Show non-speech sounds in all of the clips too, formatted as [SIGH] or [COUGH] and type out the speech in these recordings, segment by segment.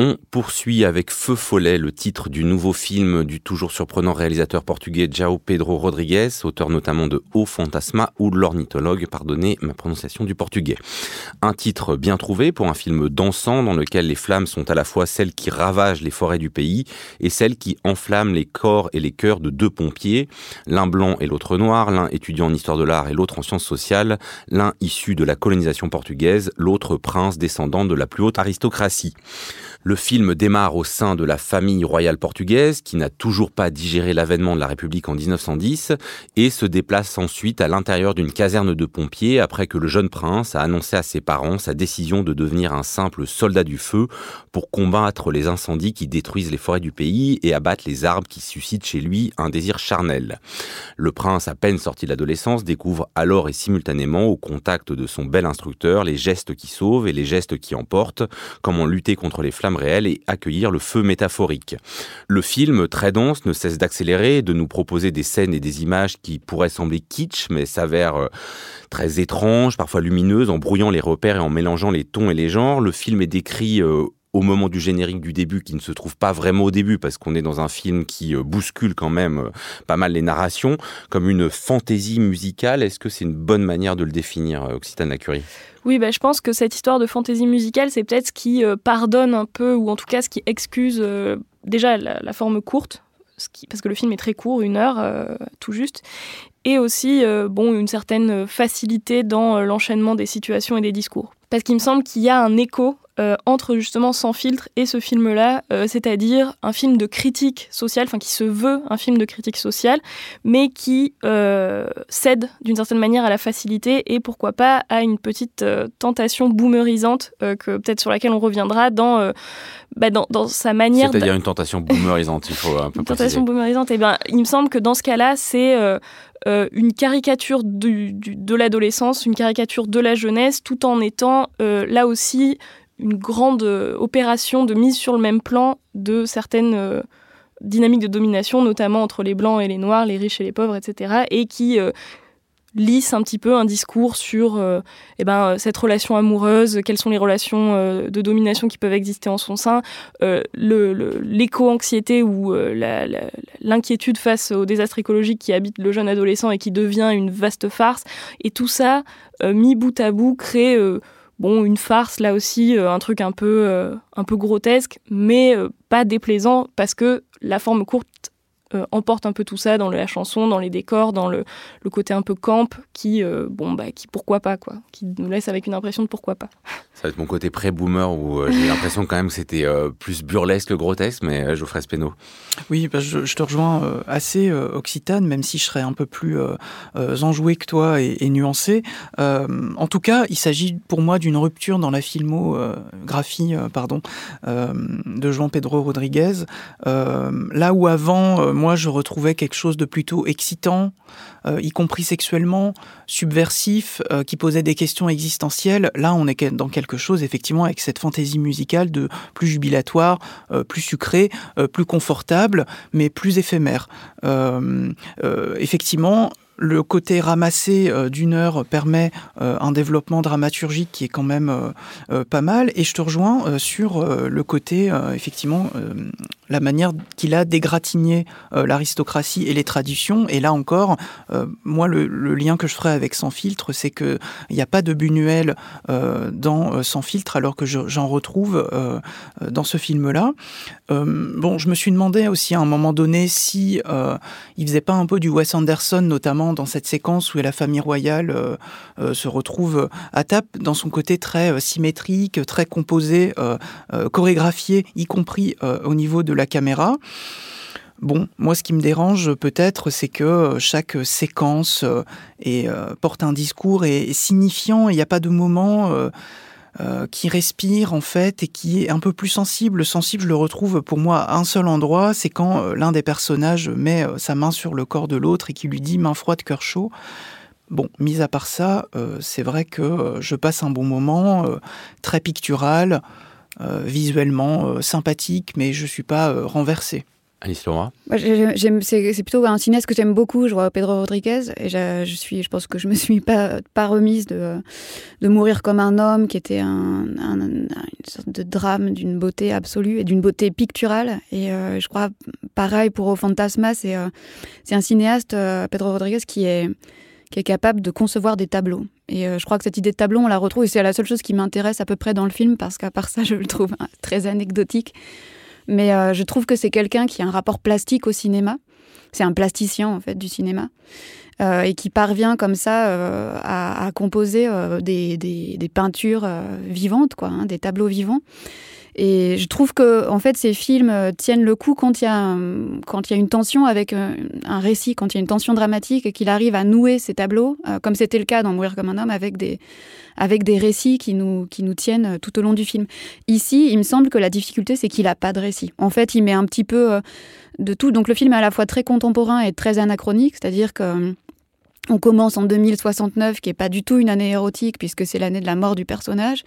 On poursuit avec Feu Follet le titre du nouveau film du toujours surprenant réalisateur portugais João Pedro Rodrigues, auteur notamment de O Fantasma ou L'ornithologue, pardonnez ma prononciation du portugais. Un titre bien trouvé pour un film dansant dans lequel les flammes sont à la fois celles qui ravagent les forêts du pays et celles qui enflamment les corps et les cœurs de deux pompiers, l'un blanc et l'autre noir, l'un étudiant en histoire de l'art et l'autre en sciences sociales, l'un issu de la colonisation portugaise, l'autre prince descendant de la plus haute aristocratie. Le film démarre au sein de la famille royale portugaise qui n'a toujours pas digéré l'avènement de la République en 1910 et se déplace ensuite à l'intérieur d'une caserne de pompiers après que le jeune prince a annoncé à ses parents sa décision de devenir un simple soldat du feu pour combattre les incendies qui détruisent les forêts du pays et abattre les arbres qui suscitent chez lui un désir charnel. Le prince, à peine sorti de l'adolescence, découvre alors et simultanément au contact de son bel instructeur les gestes qui sauvent et les gestes qui emportent, comment lutter contre les flammes réel et accueillir le feu métaphorique. Le film, très dense, ne cesse d'accélérer, de nous proposer des scènes et des images qui pourraient sembler kitsch, mais s'avèrent euh, très étranges, parfois lumineuses, en brouillant les repères et en mélangeant les tons et les genres. Le film est décrit euh, au moment du générique du début, qui ne se trouve pas vraiment au début, parce qu'on est dans un film qui euh, bouscule quand même pas mal les narrations, comme une fantaisie musicale. Est-ce que c'est une bonne manière de le définir, Occitane Lacurie oui, bah, je pense que cette histoire de fantaisie musicale, c'est peut-être ce qui euh, pardonne un peu, ou en tout cas ce qui excuse euh, déjà la, forme courte, parce que le film est très court, une heure euh, tout juste, et aussi bon, une certaine facilité dans l'enchaînement des situations et des discours. Parce qu'il me semble qu'il y a un écho euh, entre justement Sans filtre et ce film-là, euh, c'est-à-dire un film de critique sociale, enfin qui se veut un film de critique sociale, mais qui euh, cède d'une certaine manière à la facilité et pourquoi pas à une petite tentation boomerisante que peut-être sur laquelle on reviendra dans, bah, dans, dans, sa manière. C'est-à-dire une tentation boomerisante, il faut un peu Une tentation boomerisante, eh bien il me semble que dans ce cas-là, c'est une caricature de l'adolescence, une caricature de la jeunesse, tout en étant là aussi une grande euh, opération de mise sur le même plan de certaines euh, dynamiques de domination, notamment entre les blancs et les noirs, les riches et les pauvres, etc., et qui euh, lisse un petit peu un discours sur eh ben, cette relation amoureuse, quelles sont les relations de domination qui peuvent exister en son sein, l'éco-anxiété ou l'inquiétude face au désastre écologique qui habite le jeune adolescent et qui devient une vaste farce. Et tout ça, mis bout à bout, crée bon, une farce là aussi, euh, un truc un peu, euh, un peu grotesque, mais euh, pas déplaisant parce que la forme courte emporte un peu tout ça dans la chanson, dans les décors, dans le, le côté un peu camp qui, bon, bah, qui pourquoi pas, quoi, qui nous laisse avec une impression de pourquoi pas. [LAUGHS] Ça va être mon côté pré-boomer où j'ai l'impression quand même que c'était plus burlesque que grotesque, mais Geoffrey Speno. Oui, bah, je, te rejoins assez occitane, même si je serais un peu plus enjoué que toi et, et nuancé. en tout cas, il s'agit pour moi d'une rupture dans la filmographie pardon, de Jean Pedro Rodriguez. là où avant, moi, je retrouvais quelque chose de plutôt excitant, y compris sexuellement, subversif, qui posait des questions existentielles. Là, on est dans quelque chose, effectivement, avec cette fantaisie musicale de plus jubilatoire, plus sucré, plus confortable mais plus éphémère. Euh, euh, effectivement, le côté ramassé euh, d'une heure permet un développement dramaturgique qui est quand même pas mal. Et je te rejoins sur le côté, effectivement, la manière qu'il a d'égratigner l'aristocratie et les traditions. Et là encore, moi, le, lien que je ferai avec Sans filtre, c'est qu'il n'y a pas de Buñuel dans Sans filtre, alors que j'en retrouve dans ce film-là. bon, je me suis demandé aussi à un moment donné si il faisait pas un peu du Wes Anderson, notamment dans cette séquence où la famille royale euh, euh, se retrouve à table dans son côté très euh, symétrique, très composé, chorégraphié, y compris au niveau de la caméra. Bon, moi, ce qui me dérange peut-être, c'est que chaque séquence porte un discours et signifiant. Il n'y a pas de moment euh, qui respire en fait et qui est un peu plus sensible. Sensible, je le retrouve pour moi à un seul endroit, c'est quand euh, l'un des personnages met euh, sa main sur le corps de l'autre et qui lui dit main froide, cœur chaud. Bon, mis à part ça, c'est vrai que je passe un bon moment, très pictural, visuellement sympathique, mais je ne suis pas renversé. Alice Leroy C'est plutôt un cinéaste que j'aime beaucoup. Je vois Pedro Rodriguez et je, suis, je pense que je me suis pas, remise de, de Mourir comme un homme, qui était un, une sorte de drame d'une beauté absolue et d'une beauté picturale. Et euh, je crois, pareil pour Fantasma, c'est euh, c'est un cinéaste, euh, Pedro Rodriguez, qui est, qui est capable de concevoir des tableaux. Et je crois que cette idée de tableau, on la retrouve, et c'est la seule chose qui m'intéresse à peu près dans le film, parce qu'à part ça, je le trouve [LAUGHS] très anecdotique. Mais euh, je trouve que c'est quelqu'un qui a un rapport plastique au cinéma. C'est un plasticien, en fait, du cinéma. Euh, et qui parvient comme ça euh, à, composer des, des, des, peintures vivantes, quoi, hein, des tableaux vivants. Et je trouve que en fait ces films tiennent le coup quand il y a quand il y a une tension avec un récit, quand il y a une tension dramatique et qu'il arrive à nouer ces tableaux, comme c'était le cas dans Mourir comme un homme avec des avec des récits qui nous, qui nous tiennent euh, tout au long du film. Ici, il me semble que la difficulté, c'est qu'il n'a pas de récit. En fait, il met un petit peu euh, de tout. Donc le film est à la fois très contemporain et très anachronique, c'est-à-dire que euh, on commence en 2069, qui est pas du tout une année érotique, puisque c'est l'année de la mort du personnage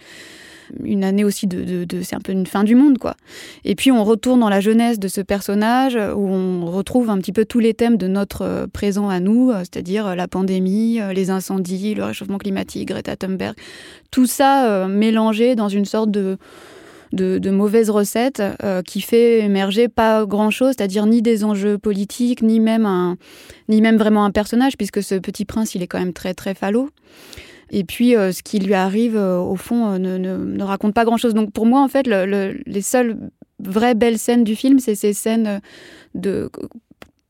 une année aussi de, c'est un peu une fin du monde quoi. Et puis on retourne dans la jeunesse de ce personnage où on retrouve un petit peu tous les thèmes de notre euh, présent à nous, euh, c'est-à-dire euh, la pandémie, les incendies, le réchauffement climatique, Greta Thunberg, tout ça mélangé dans une sorte de de, mauvaises recettes qui fait émerger pas grand-chose, c'est-à-dire ni des enjeux politiques, ni même, un, ni même vraiment un personnage, puisque ce petit prince, il est quand même très très falot. Et puis, euh, ce qui lui arrive, euh, au fond, euh, ne, raconte pas grand-chose. Donc, pour moi, en fait, les seules vraies belles scènes du film, c'est ces scènes de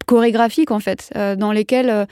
chorégraphiques, en fait, dans lesquelles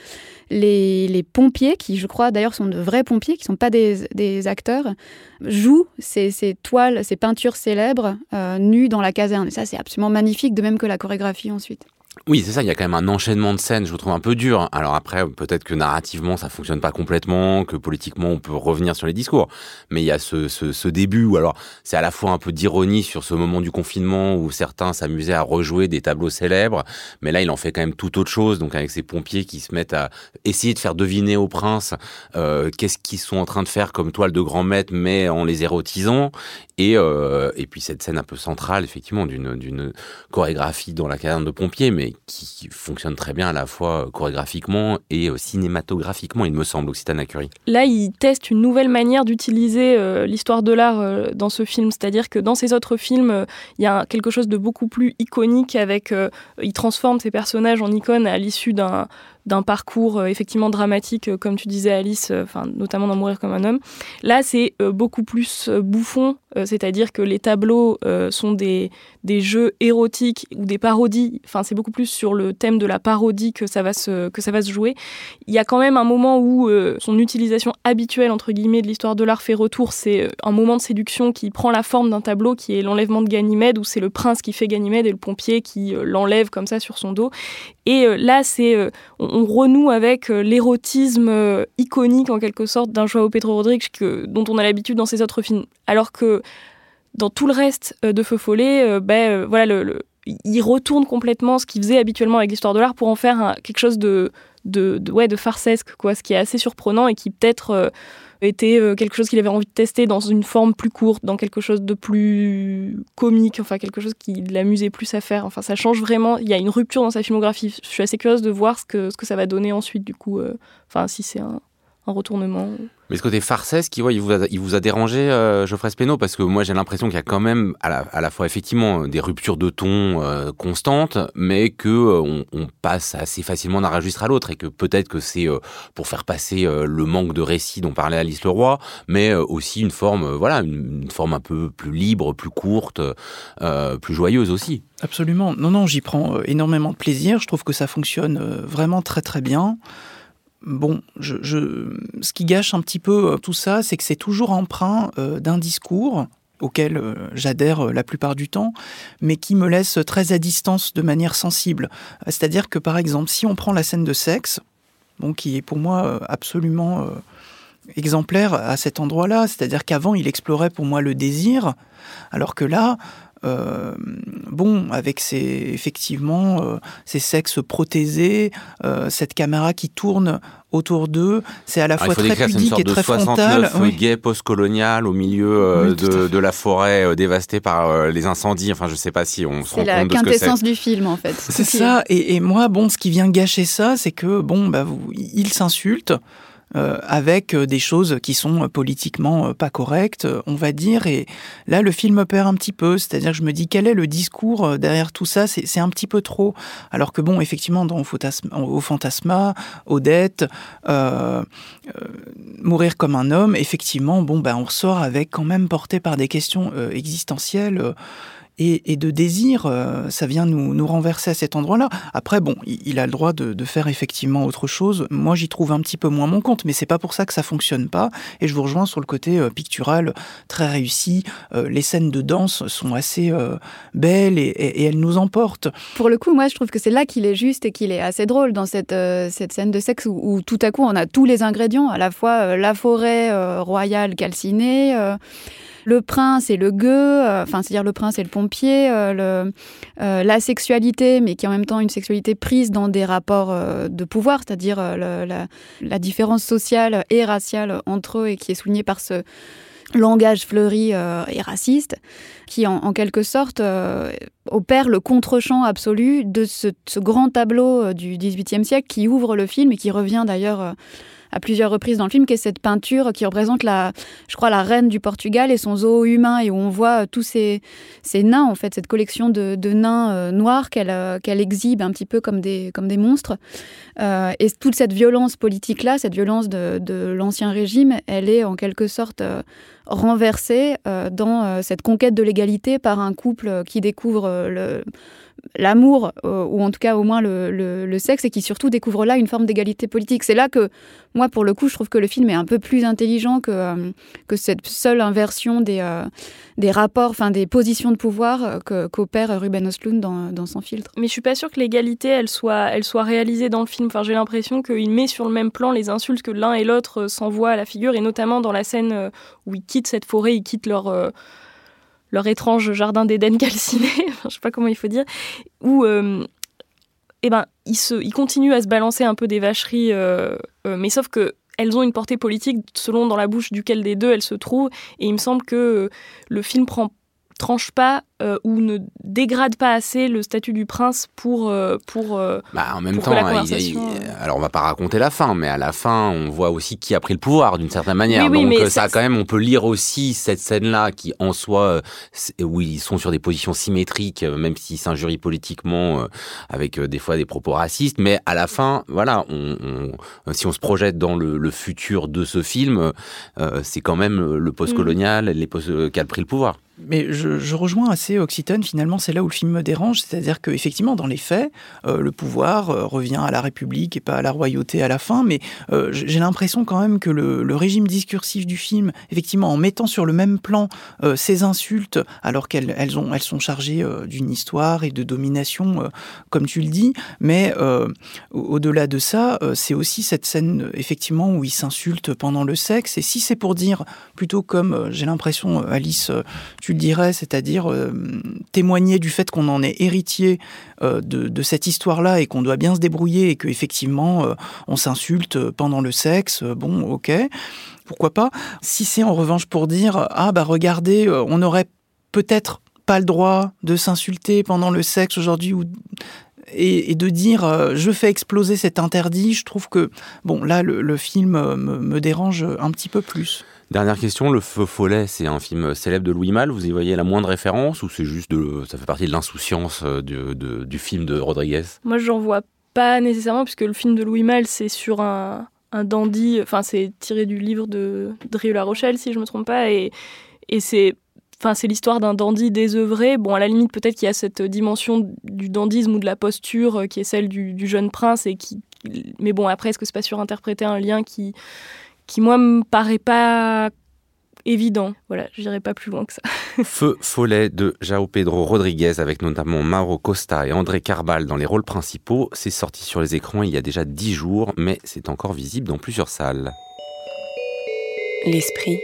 les, pompiers, qui, je crois, d'ailleurs, sont de vrais pompiers, qui ne sont pas des, acteurs, jouent ces, toiles, ces peintures célèbres, nues dans la caserne. Et ça, c'est absolument magnifique, de même que la chorégraphie ensuite. Oui, c'est ça, il y a quand même un enchaînement de scènes, je vous trouve un peu dur. Alors après, peut-être que narrativement, ça fonctionne pas complètement, que politiquement, on peut revenir sur les discours. Mais il y a ce, ce, début où alors, c'est à la fois un peu d'ironie sur ce moment du confinement où certains s'amusaient à rejouer des tableaux célèbres, mais là, il en fait quand même tout autre chose, donc avec ces pompiers qui se mettent à essayer de faire deviner au prince euh, qu'est-ce qu'ils sont en train de faire comme toile de grand maître, mais en les érotisant. Et, euh, et puis cette scène un peu centrale, effectivement, d'une chorégraphie dans la caserne de pompiers, qui fonctionne très bien à la fois chorégraphiquement et euh, cinématographiquement, il me semble, Occitane Curie. Là, il teste une nouvelle manière d'utiliser euh, l'histoire de l'art euh, dans ce film, c'est-à-dire que dans ses autres films, il y a quelque chose de beaucoup plus iconique avec, il transforme ses personnages en icônes à l'issue d'un d'un parcours euh, effectivement dramatique, euh, comme tu disais Alice, euh, notamment dans Mourir comme un homme. Là, c'est beaucoup plus bouffon, c'est-à-dire que les tableaux sont des, des jeux érotiques ou des parodies. Enfin, c'est beaucoup plus sur le thème de la parodie que ça va se que ça va se jouer. Il y a quand même un moment où son utilisation habituelle entre guillemets de l'histoire de l'art fait retour. C'est un moment de séduction qui prend la forme d'un tableau qui est l'enlèvement de Ganymède, où c'est le prince qui fait Ganymède et le pompier qui l'enlève comme ça sur son dos. Et là, c'est on renoue avec euh, l'érotisme euh, iconique en quelque sorte d'un Joao Pedro Rodrigues que, dont on a l'habitude dans ses autres films. Alors que dans tout le reste euh, de Feu Follet, ben, voilà, le, il retourne complètement ce qu'il faisait habituellement avec l'histoire de l'art pour en faire quelque chose de, de, ouais, de farcesque, quoi, ce qui est assez surprenant et qui peut-être était euh, quelque chose qu'il avait envie de tester dans une forme plus courte, dans quelque chose de plus comique, enfin quelque chose qui l'amusait plus à faire. Enfin, ça change vraiment. Il y a une rupture dans sa filmographie. Je suis assez curieuse de voir ce que, ce que ça va donner ensuite, du coup. Euh, enfin, si c'est un, un retournement. Mais ce côté farcesque, il, il, vous, a, il vous a dérangé, euh, Geoffrey Spénaud? Parce que moi, j'ai l'impression qu'il y a quand même, à la, à la, fois, effectivement, des ruptures de ton euh, constantes, mais que euh, on, passe assez facilement d'un registre à l'autre, et que peut-être que c'est pour faire passer le manque de récit dont parlait Alice Leroy, mais aussi une forme, voilà, une, une, forme un peu plus libre, plus courte, plus joyeuse aussi. Absolument. Non, non, j'y prends énormément de plaisir. Je trouve que ça fonctionne vraiment très, très bien. Bon, je, ce qui gâche un petit peu euh, tout ça, c'est que c'est toujours emprunt euh, d'un discours auquel euh, j'adhère la plupart du temps, mais qui me laisse très à distance de manière sensible. C'est-à-dire que par exemple, si on prend la scène de sexe, bon, qui est pour moi absolument exemplaire à cet endroit-là, c'est-à-dire qu'avant il explorait pour moi le désir, alors que là, euh, bon, avec ces, effectivement euh, ces sexes prothésés, cette caméra qui tourne autour d'eux, c'est à la fois très pudique et très frontal. Oui. gay post-colonial au milieu de, de, la forêt dévastée par les incendies. Enfin, je sais pas si on se rend compte de ce que c'est. C'est la quintessence du film, en fait. C'est ça. Et, et, moi, bon, ce qui vient gâcher ça, c'est que bon, bah, vous, ils s'insultent. Euh, avec euh, des choses qui sont politiquement euh, pas correctes, on va dire. Et là, le film perd un petit peu. C'est-à-dire je me dis, quel est le discours derrière tout ça? C'est un petit peu trop. Alors que bon, effectivement, dans Au Fantasma, Odette, Mourir comme un homme, effectivement, bon, ben, on ressort avec quand même porté par des questions existentielles et, de désir, euh, ça vient nous, renverser à cet endroit-là. Après, bon, il, a le droit de, faire effectivement autre chose. Moi, j'y trouve un petit peu moins mon compte, mais c'est pas pour ça que ça fonctionne pas. Et je vous rejoins sur le côté euh, pictural très réussi. Euh, les scènes de danse sont assez belles et, elles nous emportent. Pour le coup, moi, je trouve que c'est là qu'il est juste et qu'il est assez drôle dans cette, scène de sexe où, tout à coup on a tous les ingrédients, à la fois la forêt royale calcinée le prince et le gueux, euh, enfin, c'est-à-dire le prince et le pompier, euh, euh, la sexualité, mais qui est en même temps une sexualité prise dans des rapports de pouvoir, c'est-à-dire la, différence sociale et raciale entre eux et qui est soulignée par ce langage fleuri et raciste, qui en, quelque sorte opère le contre-champ absolu de ce, ce, grand tableau du XVIIIe siècle qui ouvre le film et qui revient d'ailleurs à plusieurs reprises dans le film, qui est cette peinture qui représente la, je crois, la reine du Portugal et son zoo humain, et où on voit euh, tous ces, ces nains, en fait, cette collection de, de nains euh, noirs qu'elle euh, qu'elle exhibe un petit peu comme des, comme des monstres. et toute cette violence politique-là, cette violence de, de l'ancien régime, elle est en quelque sorte renversée dans cette conquête de l'égalité par un couple qui découvre le l'amour, euh, ou en tout cas au moins le, sexe, et qui surtout découvre là une forme d'égalité politique. C'est là que, moi, pour le coup, je trouve que le film est un peu plus intelligent que, euh, que cette seule inversion des, euh, des rapports, enfin des positions de pouvoir qu'opère Ruben Östlund dans, dans, son filtre. Mais je suis pas sûre que l'égalité, elle soit, elle soit réalisée dans le film. Enfin, j'ai l'impression qu'il met sur le même plan les insultes que l'un et l'autre s'envoient à la figure, et notamment dans la scène où ils quittent cette forêt, ils quittent leur leur étrange jardin d'Éden calciné, [LAUGHS] je sais pas comment il faut dire, où euh, eh ben, ils, se, ils continuent à se balancer un peu des vacheries, euh, euh, mais sauf que elles ont une portée politique selon dans la bouche duquel des deux elles se trouvent, et il me semble que le film tranche pas euh, ou ne dégrade pas assez le statut du prince pour euh, pour euh, bah, en même temps alors on va pas raconter la fin mais à la fin on voit aussi qui a pris le pouvoir d'une certaine manière. Donc ça, quand même on peut lire aussi cette scène là qui en soi où ils sont sur des positions symétriques même s'ils s'injurient politiquement avec des fois des propos racistes. Mais à la fin voilà on, si on se projette dans le, futur de ce film c'est quand même le postcolonial mm. les post qui a pris le pouvoir. Mais je, je, rejoins assez Occitane, finalement, c'est là où le film me dérange, c'est-à-dire qu'effectivement, dans les faits, euh, le pouvoir euh, revient à la République et pas à la royauté à la fin, mais euh, j'ai l'impression quand même que le, régime discursif du film, effectivement, en mettant sur le même plan ces insultes, alors qu'elles elles ont, elles sont chargées d'une histoire et de domination, comme tu le dis, mais au-delà de ça, c'est aussi cette scène, effectivement, où ils s'insultent pendant le sexe, et si c'est pour dire, plutôt comme j'ai l'impression, Alice, tu le dirais, c'est-à-dire témoigner du fait qu'on en est héritier euh, de, cette histoire-là et qu'on doit bien se débrouiller et qu'effectivement euh, on s'insulte pendant le sexe, bon, ok, pourquoi pas. Si c'est en revanche pour dire, ah bah regardez, on aurait peut-être pas le droit de s'insulter pendant le sexe aujourd'hui ou et, de dire je fais exploser cet interdit, je trouve que bon là le, film me, dérange un petit peu plus. Dernière question, Le Feu Follet, c'est un film célèbre de Louis Malle. Vous y voyez la moindre référence ou c'est juste de, ça fait partie de l'insouciance euh, du, film de Rodriguez? Moi, j'en vois pas nécessairement puisque le film de Louis Malle, c'est sur un, dandy. Enfin, c'est tiré du livre de Drieu La Rochelle, si je me trompe pas, et, et c'est Enfin, c'est l'histoire d'un dandy désœuvré. Bon, à la limite, peut-être qu'il y a cette dimension du dandisme ou de la posture euh, qui est celle du, du jeune prince et qui. Mais bon, après, est-ce que c'est pas surinterpréter un lien qui, qui moi me paraît pas évident? Voilà, je n'irai pas plus loin que ça. [LAUGHS] Feu follet de Jao Pedro Rodriguez avec notamment Mauro Costa et André Carbal dans les rôles principaux. C'est sorti sur les écrans il y a déjà dix jours, mais c'est encore visible dans plusieurs salles. L'esprit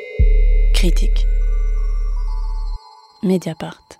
critique. Mediapart.